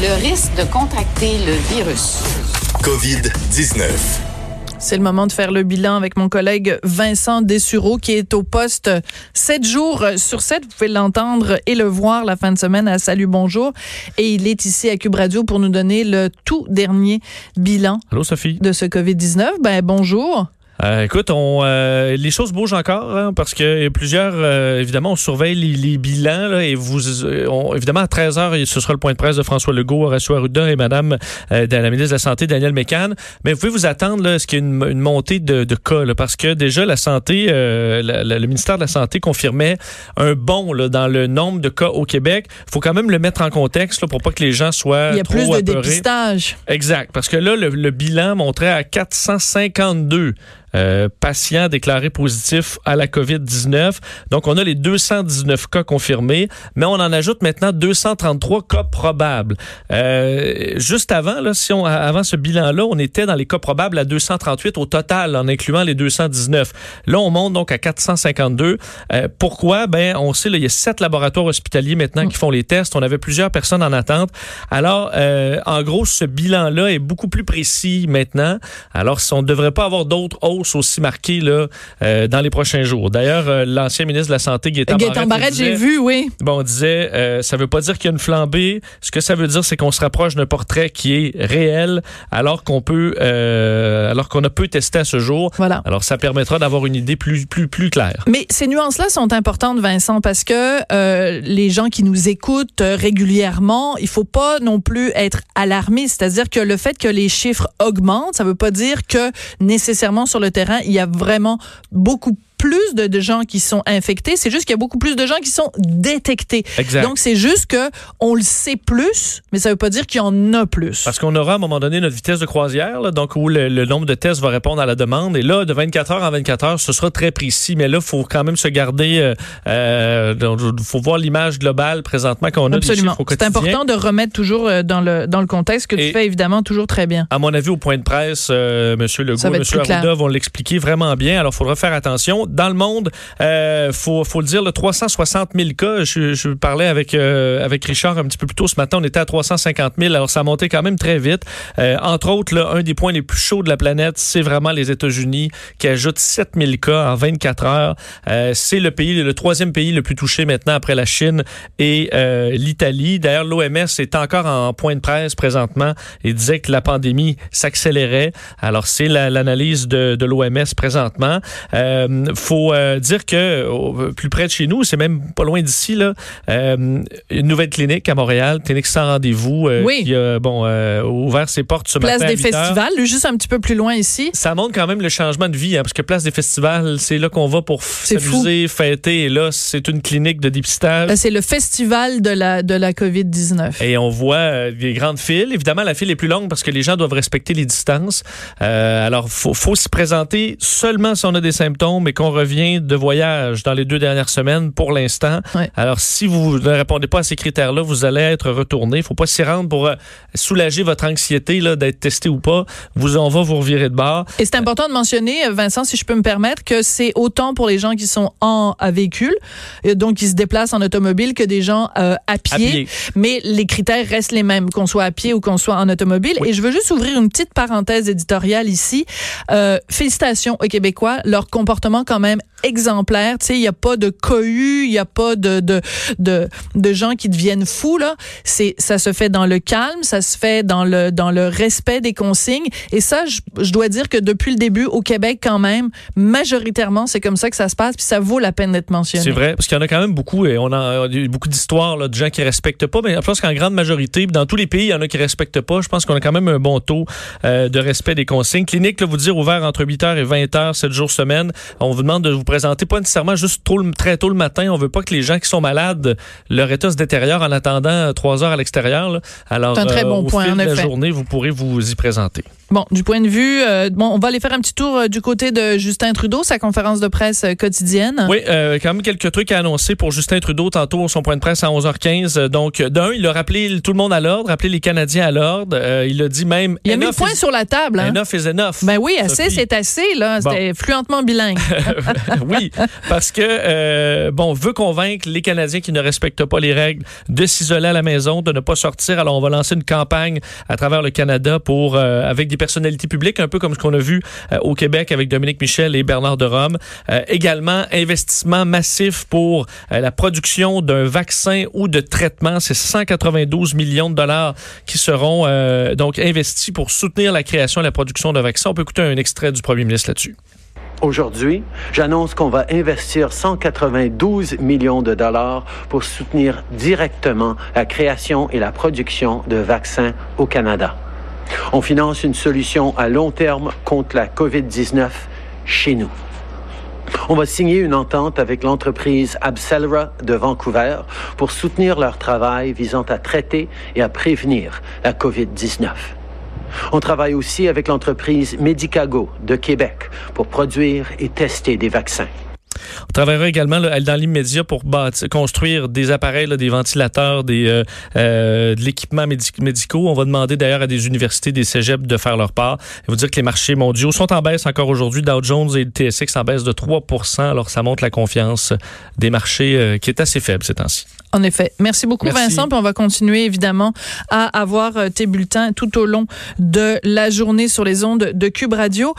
le risque de contracter le virus. COVID-19. C'est le moment de faire le bilan avec mon collègue Vincent Dessureau qui est au poste 7 jours sur 7. Vous pouvez l'entendre et le voir la fin de semaine à Salut Bonjour. Et il est ici à Cube Radio pour nous donner le tout dernier bilan Allô, Sophie? de ce COVID-19. Ben, bonjour. Euh, écoute, on, euh, les choses bougent encore hein, parce que plusieurs, euh, évidemment, on surveille les, les bilans là, et vous, euh, on- évidemment, à 13 h ce sera le point de presse de François Legault, Horacio Arruda et Madame euh, de la ministre de la Santé, Danielle Mécan. Mais vous pouvez vous attendre là, à ce qu'il y ait une, une montée de, de cas là, parce que déjà la santé, euh, la- la- le ministère de la Santé confirmait un bond là, dans le nombre de cas au Québec. faut quand même le mettre en contexte là, pour pas que les gens soient Il y a trop plus de apeurés. dépistage. Exact, parce que là, le, le bilan montrait à 452 euh, patients déclarés positifs à la COVID-19. Donc, on a les 219 cas confirmés, mais on en ajoute maintenant 233 cas probables. Euh, juste avant, là, si on, avant ce bilan-là, on était dans les cas probables à 238 au total, en incluant les 219. Là, on monte donc à 452. Euh, pourquoi? Ben, on sait, là, il y a sept laboratoires hospitaliers maintenant qui font les tests. On avait plusieurs personnes en attente. Alors, euh, en gros, ce bilan-là est beaucoup plus précis maintenant. Alors, si on ne devrait pas avoir d'autres hausses aussi marquées là, euh, dans les prochains jours. D'ailleurs, euh, l'ancien ministre de la Santé, Gaétan Barrette, j'ai vu, oui. Bon, on disait, euh, ça veut pas dire qu'il y a une flambée. Ce que ça veut dire, c'est qu'on se rapproche d'un portrait qui est réel, alors qu'on peut, alors qu'on a peu testé à ce jour. Voilà. Alors, ça permettra d'avoir une idée plus, plus, plus claire. Mais ces nuances-là sont importantes, Vincent, parce que les gens qui nous écoutent régulièrement, il faut pas non plus être alarmé. C'est-à-dire que le fait que les chiffres augmentent, ça veut pas dire que nécessairement sur le terrain, il y a vraiment beaucoup plus de, de gens qui sont infectés. C'est juste qu'il y a beaucoup plus de gens qui sont détectés. Exact. Donc, c'est juste que on le sait plus, mais ça veut pas dire qu'il y en a plus. Parce qu'on aura à un moment donné notre vitesse de croisière, là, donc où le, le nombre de tests va répondre à la demande. Et là, de 24 heures en 24 heures, ce sera très précis. Mais là, faut quand même se garder. euh, euh, faut voir l'image globale présentement qu'on a Absolument. C'est important de remettre toujours euh, dans le, dans le contexte que tu fais évidemment toujours très bien. À mon avis, au point de presse, euh, M. Legault, Ça va M. être plus Arruda vont l'expliquer vraiment bien. Alors, il faudra faire attention. Dans le monde, euh, faut, faut le dire, le 360 000 cas. Je, je parlais avec, euh, avec Richard un petit peu plus tôt ce matin. On était à 350 000. Alors, ça a monté quand même très vite. Euh, entre autres, là, un des points les plus chauds de la planète, c'est vraiment les États-Unis qui ajoutent 7 000 cas en 24 heures. Euh, c'est le pays, le troisième pays le plus touché maintenant après la Chine et euh, l'Italie. D'ailleurs, l'OMS est encore en point de presse présentement et disait que la pandémie s'accélérait. Alors, c'est la- l'analyse de, de l'OMS présentement. Euh, faut euh, dire que au- plus près de chez nous, c'est même pas loin d'ici, là, euh, une nouvelle clinique à Montréal, clinique sans rendez-vous, euh, Oui. qui a bon, euh, ouvert ses portes ce Place matin à des 8 heures. festivals, juste un petit peu plus loin ici. Ça montre quand même le changement de vie, hein, parce que Place des Festivals, c'est là qu'on va pour s'amuser, fêter, et là, c'est une clinique de dépistage. C'est le festival de la, de la COVID-19. Et on voit des grandes files. Évidemment, la file est plus longue parce que les gens doivent respecter les distances. Alors, faut, faut s'y présenter seulement si on a des symptômes et qu'on revient de voyage dans les deux dernières semaines pour l'instant. Ouais. Alors, si vous ne répondez pas à ces critères-là, vous allez être retourné. faut pas s'y rendre pour euh, soulager votre anxiété d'être testé ou pas. Vous, on va vous revirer de bord. Et c'est important de mentionner, Vincent, si je peux me permettre, que c'est autant pour les gens qui sont en à véhicule, euh, donc qui se déplacent en automobile, que des gens euh, à, pied. À pied. Mais les critères restent les mêmes, qu'on soit à pied ou qu'on soit en automobile. Oui. Et je veux juste ouvrir une petite parenthèse éditoriale ici. Euh, félicitations aux Québécois, leur comportement quand même exemplaire. Tu sais, il n'y a pas de cohue, il n'y a pas de, de, de, de gens qui deviennent fous, là. C'est, ça se fait dans le calme, ça se fait dans le, dans le respect des consignes. Et ça, je, je dois dire que depuis le début, au Québec, quand même, majoritairement, c'est comme ça que ça se passe, puis ça vaut la peine d'être mentionné. C'est vrai, parce qu'il y en a quand même beaucoup, et on a, beaucoup d'histoires là, de gens qui respectent pas, mais je pense qu'en grande majorité, dans tous les pays, il y en a qui respectent pas. Je pense qu'on a quand même un bon taux euh, de respect des consignes. Clinique, là, vous dire, ouvert entre 8h et 20h, 7 jours semaine. On vous demande de vous présenter pas nécessairement juste tôt très tôt le matin. On veut pas que les gens qui sont malades, leur état se détériore en attendant 3 heures à l'extérieur. Alors, C'est un très bon au point, fil de la effet. journée, vous pourrez vous y présenter. Bon, du point de vue, euh, bon, on va aller faire un petit tour euh, du côté de Justin Trudeau, sa conférence de presse euh, quotidienne. Oui, quand même quelques trucs à annoncer pour Justin Trudeau tantôt, son point de presse à 11h15. Donc, d'un, il a rappelé tout le monde à l'ordre, rappelé les Canadiens à l'ordre. Il a dit même... Il a mis le point is- sur la table. Hein? Enough is enough. Ben oui, assez, c'est assez, là. Bon. C'était fluentement bilingue. oui, parce que bon, veut convaincre les Canadiens qui ne respectent pas les règles de s'isoler à la maison, de ne pas sortir. Alors, on va lancer une campagne à travers le Canada pour avec des personnalités publiques, un peu comme ce qu'on a vu euh, au Québec avec Dominique Michel et Bernard de Rome. Euh, également, investissement massif pour euh, la production d'un vaccin ou de traitement. C'est 192 millions de dollars qui seront donc investis pour soutenir la création et la production de vaccins. On peut écouter un extrait du premier ministre là-dessus. Aujourd'hui, j'annonce qu'on va investir 192 millions de dollars pour soutenir directement la création et la production de vaccins au Canada. On finance une solution à long terme contre la COVID-19 chez nous. On va signer une entente avec l'entreprise Abcelera de Vancouver pour soutenir leur travail visant à traiter et à prévenir la COVID-19. On travaille aussi avec l'entreprise Medicago de Québec pour produire et tester des vaccins. On travaillera également là, dans l'immédiat pour bâtir- construire des appareils, là, des ventilateurs, des, euh, euh, de l'équipement médic- médicaux. On va demander d'ailleurs à des universités, des cégeps de faire leur part. Il faut dire que les marchés mondiaux sont en baisse encore aujourd'hui. Dow Jones et le TSX en baisse de 3 Alors, ça montre la confiance des marchés euh, qui est assez faible ces temps-ci. En effet. Merci beaucoup, Merci. Vincent. Puis on va continuer, évidemment, à avoir euh, tes bulletins tout au long de la journée sur les ondes de Cube Radio.